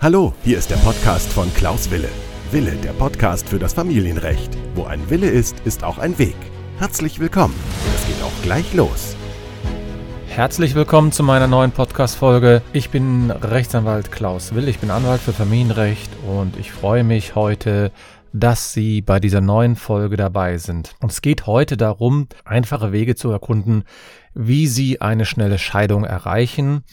Hallo, hier ist der Podcast von Klaus Wille. Wille, der Podcast für das Familienrecht. Wo ein Wille ist, ist auch ein Weg. Herzlich willkommen. Es geht auch gleich los. Herzlich willkommen zu meiner neuen Podcast-Folge. Ich bin Rechtsanwalt Klaus Will, ich bin Anwalt für Familienrecht und ich freue mich heute, dass Sie bei dieser neuen Folge dabei sind. Und es geht heute darum, einfache Wege zu erkunden, wie Sie eine schnelle Scheidung erreichen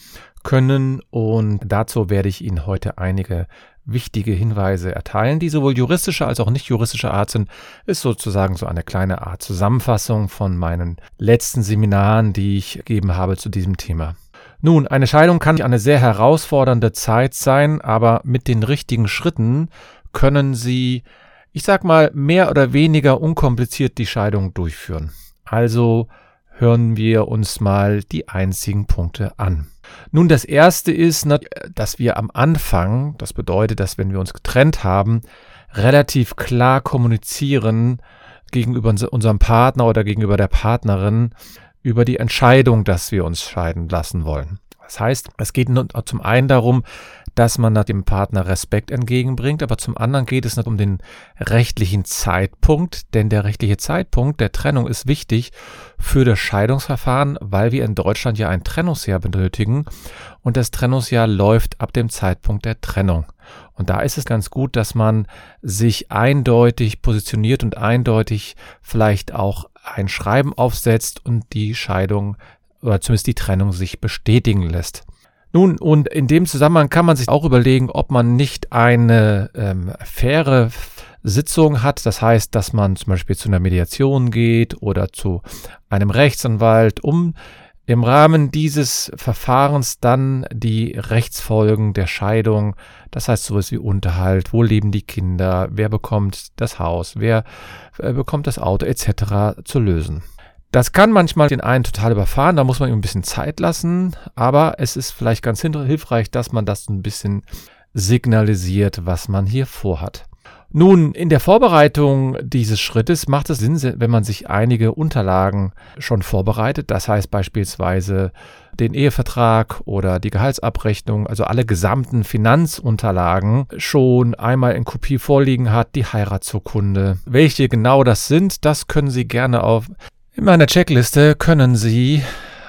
können. Und dazu werde ich Ihnen heute einige wichtige Hinweise erteilen, die sowohl juristischer als auch nicht juristischer Art sind, ist sozusagen so eine kleine Art Zusammenfassung von meinen letzten Seminaren, die ich gegeben habe zu diesem Thema. Nun, eine Scheidung kann eine sehr herausfordernde Zeit sein, aber mit den richtigen Schritten können Sie, ich sag mal, mehr oder weniger unkompliziert die Scheidung durchführen. Also hören wir uns mal die einzigen Punkte an. Nun, das erste ist, dass wir am Anfang, das bedeutet, dass wenn wir uns getrennt haben, relativ klar kommunizieren gegenüber unserem Partner oder gegenüber der Partnerin über die Entscheidung, dass wir uns scheiden lassen wollen. Das heißt, es geht zum einen darum, dass man dem Partner Respekt entgegenbringt, aber zum anderen geht es nicht um den rechtlichen Zeitpunkt, denn der rechtliche Zeitpunkt der Trennung ist wichtig für das Scheidungsverfahren, weil wir in Deutschland ja ein Trennungsjahr benötigen und das Trennungsjahr läuft ab dem Zeitpunkt der Trennung. Und da ist es ganz gut, dass man sich eindeutig positioniert und eindeutig vielleicht auch ein Schreiben aufsetzt und die Scheidung oder zumindest die Trennung sich bestätigen lässt. Nun, und in dem Zusammenhang kann man sich auch überlegen, ob man nicht eine ähm, faire Sitzung hat. Das heißt, dass man zum Beispiel zu einer Mediation geht oder zu einem Rechtsanwalt, um im Rahmen dieses Verfahrens dann die Rechtsfolgen der Scheidung, das heißt sowas wie Unterhalt, wo leben die Kinder, wer bekommt das Haus, wer äh, bekommt das Auto etc. zu lösen. Das kann manchmal den einen total überfahren, da muss man ihm ein bisschen Zeit lassen, aber es ist vielleicht ganz hilfreich, dass man das ein bisschen signalisiert, was man hier vorhat. Nun, in der Vorbereitung dieses Schrittes macht es Sinn, wenn man sich einige Unterlagen schon vorbereitet. Das heißt beispielsweise den Ehevertrag oder die Gehaltsabrechnung, also alle gesamten Finanzunterlagen schon einmal in Kopie vorliegen hat, die Heiratsurkunde. Welche genau das sind, das können Sie gerne auf in meiner Checkliste können Sie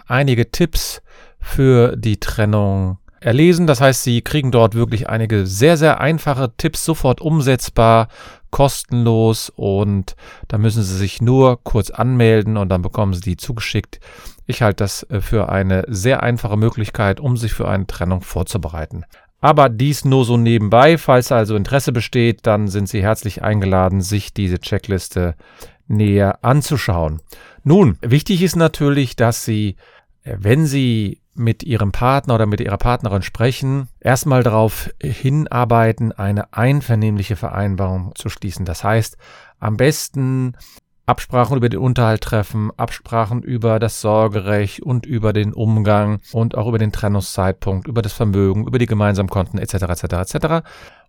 einige Tipps für die Trennung erlesen. Das heißt, Sie kriegen dort wirklich einige sehr, sehr einfache Tipps sofort umsetzbar, kostenlos und da müssen Sie sich nur kurz anmelden und dann bekommen Sie die zugeschickt. Ich halte das äh, für eine sehr einfache Möglichkeit, um sich für eine Trennung vorzubereiten. Aber dies nur so nebenbei. Falls also Interesse besteht, dann sind Sie herzlich eingeladen, sich diese Checkliste näher anzuschauen. Nun, wichtig ist natürlich, dass Sie, äh, wenn Sie mit Ihrem Partner oder mit Ihrer Partnerin sprechen, erstmal darauf hinarbeiten, eine einvernehmliche Vereinbarung zu schließen. Das heißt, am besten Absprachen über den Unterhalt treffen, Absprachen über das Sorgerecht und über den Umgang und auch über den Trennungszeitpunkt, über das Vermögen, über die Gemeinsamkonten etc. etc. etc.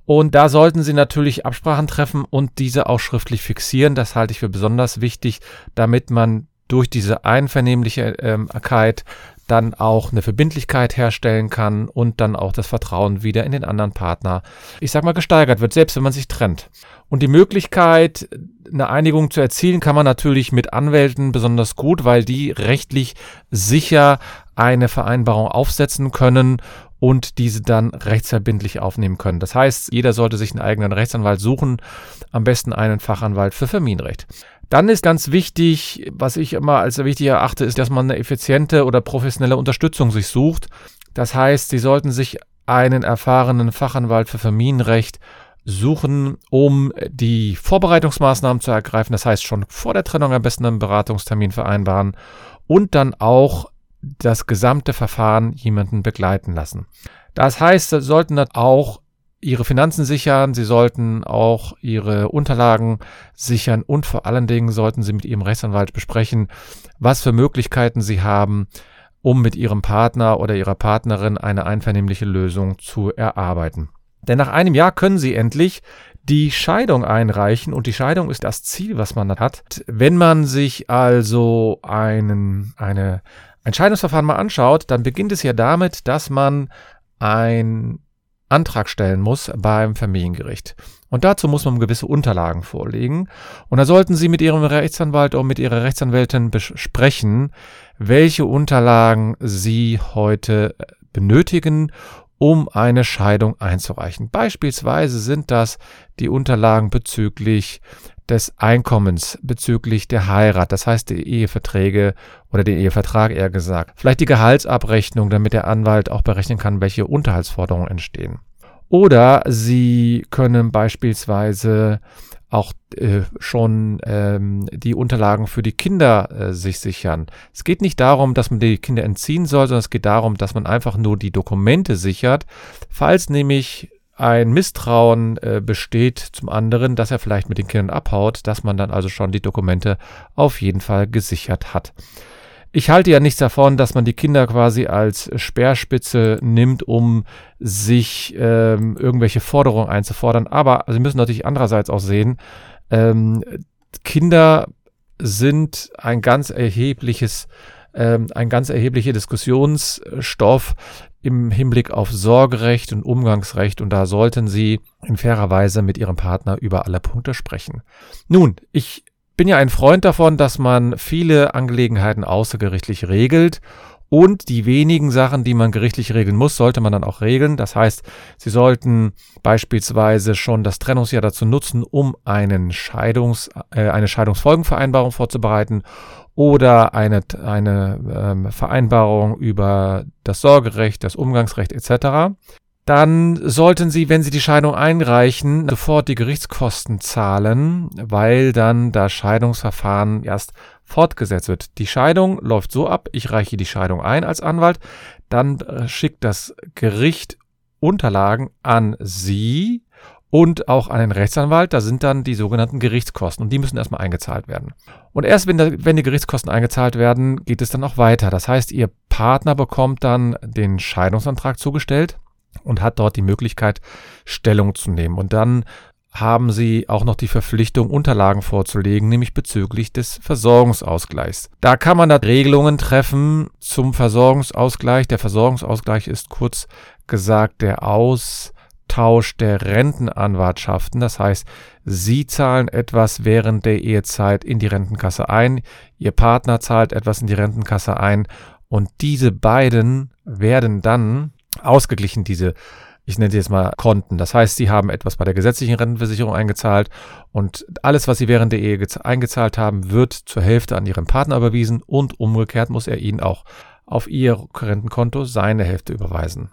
Und da sollten Sie natürlich Absprachen treffen und diese auch schriftlich fixieren. Das halte ich für besonders wichtig, damit man durch diese Einvernehmlichkeit dann auch eine Verbindlichkeit herstellen kann und dann auch das Vertrauen wieder in den anderen Partner, ich sag mal, gesteigert wird, selbst wenn man sich trennt. Und die Möglichkeit, eine Einigung zu erzielen, kann man natürlich mit Anwälten besonders gut, weil die rechtlich sicher eine Vereinbarung aufsetzen können und diese dann rechtsverbindlich aufnehmen können. Das heißt, jeder sollte sich einen eigenen Rechtsanwalt suchen, am besten einen Fachanwalt für Familienrecht. Dann ist ganz wichtig, was ich immer als wichtig erachte, ist, dass man eine effiziente oder professionelle Unterstützung sich sucht. Das heißt, Sie sollten sich einen erfahrenen Fachanwalt für Familienrecht suchen, um die Vorbereitungsmaßnahmen zu ergreifen. Das heißt, schon vor der Trennung am besten einen Beratungstermin vereinbaren und dann auch das gesamte Verfahren jemanden begleiten lassen. Das heißt, sie sollten dann auch ihre Finanzen sichern, sie sollten auch ihre Unterlagen sichern und vor allen Dingen sollten sie mit ihrem Rechtsanwalt besprechen, was für Möglichkeiten sie haben, um mit ihrem Partner oder ihrer Partnerin eine einvernehmliche Lösung zu erarbeiten. Denn nach einem Jahr können sie endlich die Scheidung einreichen und die Scheidung ist das Ziel, was man hat. Wenn man sich also einen, eine Entscheidungsverfahren mal anschaut, dann beginnt es ja damit, dass man ein Antrag stellen muss beim Familiengericht. Und dazu muss man gewisse Unterlagen vorlegen. Und da sollten Sie mit Ihrem Rechtsanwalt oder mit Ihrer Rechtsanwältin besprechen, welche Unterlagen Sie heute äh, benötigen, um eine Scheidung einzureichen. Beispielsweise sind das die Unterlagen bezüglich des Einkommens, bezüglich der Heirat, das heißt die Eheverträge oder den Ehevertrag eher gesagt. Vielleicht die Gehaltsabrechnung, damit der Anwalt auch berechnen kann, welche Unterhaltsforderungen entstehen. Oder Sie können beispielsweise auch äh, schon ähm, die Unterlagen für die Kinder äh, sich sichern. Es geht nicht darum, dass man die Kinder entziehen soll, sondern es geht darum, dass man einfach nur die Dokumente sichert, falls nämlich ein Misstrauen äh, besteht zum anderen, dass er vielleicht mit den Kindern abhaut, dass man dann also schon die Dokumente auf jeden Fall gesichert hat. Ich halte ja nichts davon, dass man die Kinder quasi als Speerspitze nimmt, um sich ähm, irgendwelche Forderungen einzufordern. Aber Sie müssen natürlich andererseits auch sehen, ähm, Kinder sind ein ganz erhebliches ein ganz erheblicher Diskussionsstoff im Hinblick auf Sorgerecht und Umgangsrecht und da sollten Sie in fairer Weise mit Ihrem Partner über alle Punkte sprechen. Nun, ich bin ja ein Freund davon, dass man viele Angelegenheiten außergerichtlich regelt und die wenigen Sachen, die man gerichtlich regeln muss, sollte man dann auch regeln. Das heißt, Sie sollten beispielsweise schon das Trennungsjahr dazu nutzen, um einen Scheidungs, äh, eine Scheidungsfolgenvereinbarung vorzubereiten oder eine, eine ähm, Vereinbarung über das Sorgerecht, das Umgangsrecht etc dann sollten Sie, wenn Sie die Scheidung einreichen, sofort die Gerichtskosten zahlen, weil dann das Scheidungsverfahren erst fortgesetzt wird. Die Scheidung läuft so ab, ich reiche die Scheidung ein als Anwalt, dann äh, schickt das Gericht Unterlagen an Sie und auch an den Rechtsanwalt. Da sind dann die sogenannten Gerichtskosten und die müssen erstmal eingezahlt werden. Und erst wenn, da, wenn die Gerichtskosten eingezahlt werden, geht es dann auch weiter. Das heißt, Ihr Partner bekommt dann den Scheidungsantrag zugestellt und hat dort die Möglichkeit, Stellung zu nehmen. Und dann haben sie auch noch die Verpflichtung, Unterlagen vorzulegen, nämlich bezüglich des Versorgungsausgleichs. Da kann man da Regelungen treffen zum Versorgungsausgleich. Der Versorgungsausgleich ist kurz gesagt der Austausch der Rentenanwartschaften. Das heißt, Sie zahlen etwas während der Ehezeit in die Rentenkasse ein, Ihr Partner zahlt etwas in die Rentenkasse ein und diese beiden werden dann ausgeglichen, diese, ich nenne sie jetzt mal Konten. Das heißt, sie haben etwas bei der gesetzlichen Rentenversicherung eingezahlt und alles, was sie während der Ehe eingezahlt haben, wird zur Hälfte an ihren Partner überwiesen und umgekehrt muss er ihnen auch auf ihr Rentenkonto seine Hälfte überweisen.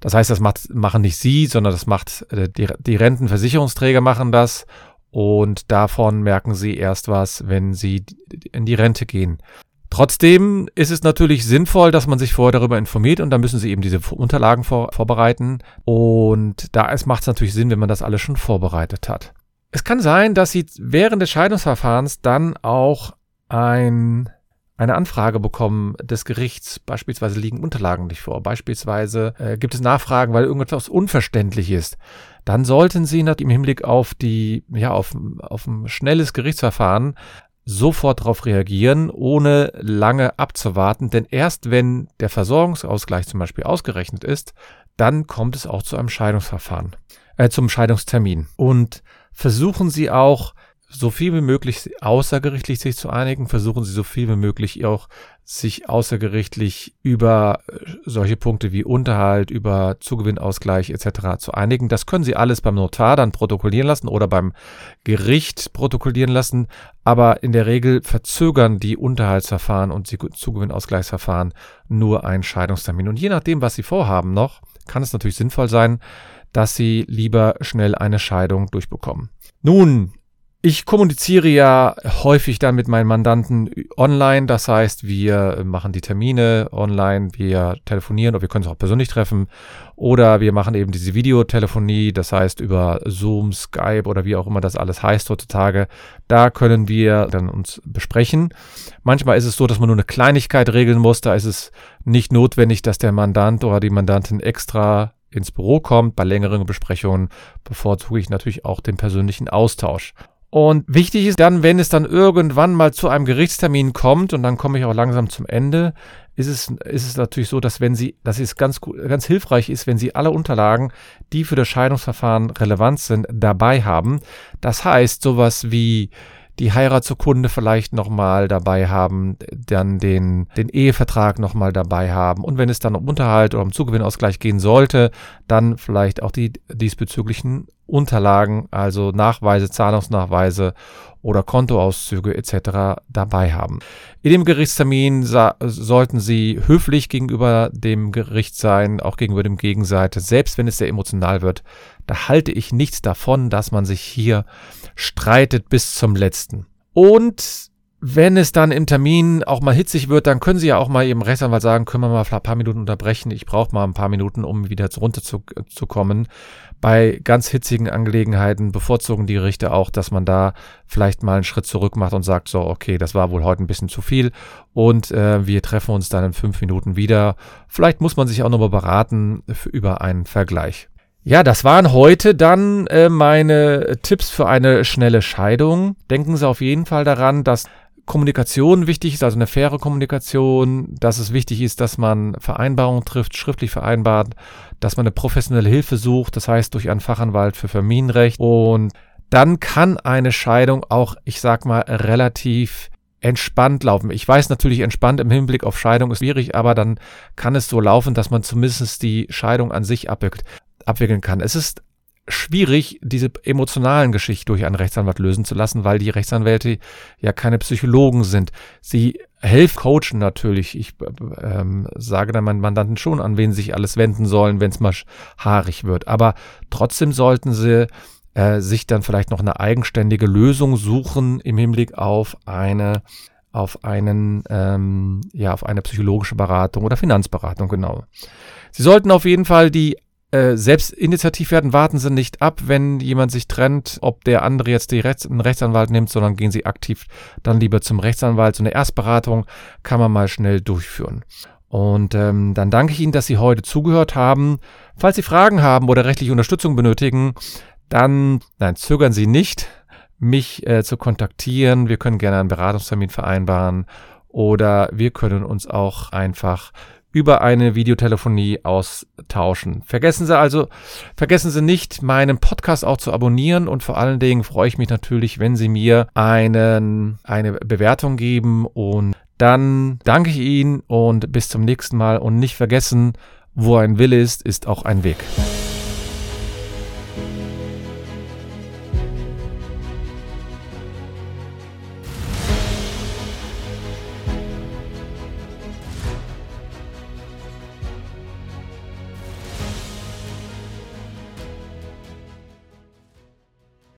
Das heißt, das macht, machen nicht Sie, sondern das macht äh, die, die Rentenversicherungsträger machen das und davon merken Sie erst was, wenn Sie in die Rente gehen. Trotzdem ist es natürlich sinnvoll, dass man sich vorher darüber informiert und da müssen Sie eben diese Unterlagen vor, vorbereiten. Und da macht es natürlich Sinn, wenn man das alles schon vorbereitet hat. Es kann sein, dass Sie während des Scheidungsverfahrens dann auch ein, eine Anfrage bekommen des Gerichts. Beispielsweise liegen Unterlagen nicht vor. Beispielsweise äh, gibt es Nachfragen, weil irgendetwas unverständlich ist. Dann sollten Sie im Hinblick auf die, ja, auf, auf ein schnelles Gerichtsverfahren sofort darauf reagieren, ohne lange abzuwarten, denn erst wenn der Versorgungsausgleich zum Beispiel ausgerechnet ist, dann kommt es auch zu einem Scheidungsverfahren, äh, zum Scheidungstermin. Und versuchen Sie auch so viel wie möglich außergerichtlich sich zu einigen, versuchen Sie so viel wie möglich auch sich außergerichtlich über äh, solche Punkte wie Unterhalt, über Zugewinnausgleich etc. zu einigen. Das können Sie alles beim Notar dann protokollieren lassen oder beim Gericht protokollieren lassen, aber in der Regel verzögern die Unterhaltsverfahren und die Zugewinnausgleichsverfahren nur einen Scheidungstermin. Und je nachdem, was Sie vorhaben noch, kann es natürlich sinnvoll sein, dass Sie lieber schnell eine Scheidung durchbekommen. Nun, ich kommuniziere ja häufig dann mit meinen Mandanten online. Das heißt, wir machen die Termine online, wir telefonieren oder wir können uns auch persönlich treffen. Oder wir machen eben diese Videotelefonie, das heißt über Zoom, Skype oder wie auch immer das alles heißt heutzutage. Da können wir dann uns besprechen. Manchmal ist es so, dass man nur eine Kleinigkeit regeln muss. Da ist es nicht notwendig, dass der Mandant oder die Mandantin extra ins Büro kommt. Bei längeren Besprechungen bevorzuge ich natürlich auch den persönlichen Austausch. Und wichtig ist dann, wenn es dann irgendwann mal zu einem Gerichtstermin kommt, und dann komme ich auch langsam zum Ende, ist es, ist es natürlich so, dass wenn Sie, dass es ganz, ganz hilfreich ist, wenn Sie alle Unterlagen, die für das Scheidungsverfahren relevant sind, dabei haben. Das heißt, sowas wie die Heiratsurkunde vielleicht nochmal dabei haben, dann den, den Ehevertrag nochmal dabei haben und wenn es dann um Unterhalt oder um Zugewinnausgleich gehen sollte, dann vielleicht auch die diesbezüglichen Unterlagen, also Nachweise, Zahlungsnachweise oder Kontoauszüge etc. dabei haben. In dem Gerichtstermin sollten Sie höflich gegenüber dem Gericht sein, auch gegenüber dem Gegenseite, selbst wenn es sehr emotional wird. Da halte ich nichts davon, dass man sich hier streitet bis zum letzten. Und wenn es dann im Termin auch mal hitzig wird, dann können Sie ja auch mal Ihrem Rechtsanwalt sagen, können wir mal ein paar Minuten unterbrechen. Ich brauche mal ein paar Minuten, um wieder runterzukommen. Bei ganz hitzigen Angelegenheiten bevorzugen die Richter auch, dass man da vielleicht mal einen Schritt zurück macht und sagt, so, okay, das war wohl heute ein bisschen zu viel und äh, wir treffen uns dann in fünf Minuten wieder. Vielleicht muss man sich auch nochmal beraten über einen Vergleich. Ja, das waren heute dann äh, meine Tipps für eine schnelle Scheidung. Denken Sie auf jeden Fall daran, dass Kommunikation wichtig ist, also eine faire Kommunikation, dass es wichtig ist, dass man Vereinbarungen trifft, schriftlich vereinbart, dass man eine professionelle Hilfe sucht, das heißt durch einen Fachanwalt für Familienrecht. Und dann kann eine Scheidung auch, ich sag mal, relativ entspannt laufen. Ich weiß natürlich, entspannt im Hinblick auf Scheidung ist schwierig, aber dann kann es so laufen, dass man zumindest die Scheidung an sich abwickt abwickeln kann. Es ist schwierig, diese emotionalen Geschichten durch einen Rechtsanwalt lösen zu lassen, weil die Rechtsanwälte ja keine Psychologen sind. Sie helfen, coachen natürlich. Ich ähm, sage dann meinen Mandanten schon, an wen sie sich alles wenden sollen, wenn es mal haarig wird. Aber trotzdem sollten sie äh, sich dann vielleicht noch eine eigenständige Lösung suchen im Hinblick auf eine auf einen ähm, ja auf eine psychologische Beratung oder Finanzberatung genau. Sie sollten auf jeden Fall die äh, selbst initiativ werden, warten Sie nicht ab, wenn jemand sich trennt, ob der andere jetzt die Rechts einen Rechtsanwalt nimmt, sondern gehen Sie aktiv dann lieber zum Rechtsanwalt. So eine Erstberatung kann man mal schnell durchführen. Und ähm, dann danke ich Ihnen, dass Sie heute zugehört haben. Falls Sie Fragen haben oder rechtliche Unterstützung benötigen, dann nein, zögern Sie nicht, mich äh, zu kontaktieren. Wir können gerne einen Beratungstermin vereinbaren oder wir können uns auch einfach über eine Videotelefonie austauschen. Vergessen Sie also, vergessen Sie nicht, meinen Podcast auch zu abonnieren und vor allen Dingen freue ich mich natürlich, wenn Sie mir einen, eine Bewertung geben und dann danke ich Ihnen und bis zum nächsten Mal und nicht vergessen, wo ein Wille ist, ist auch ein Weg.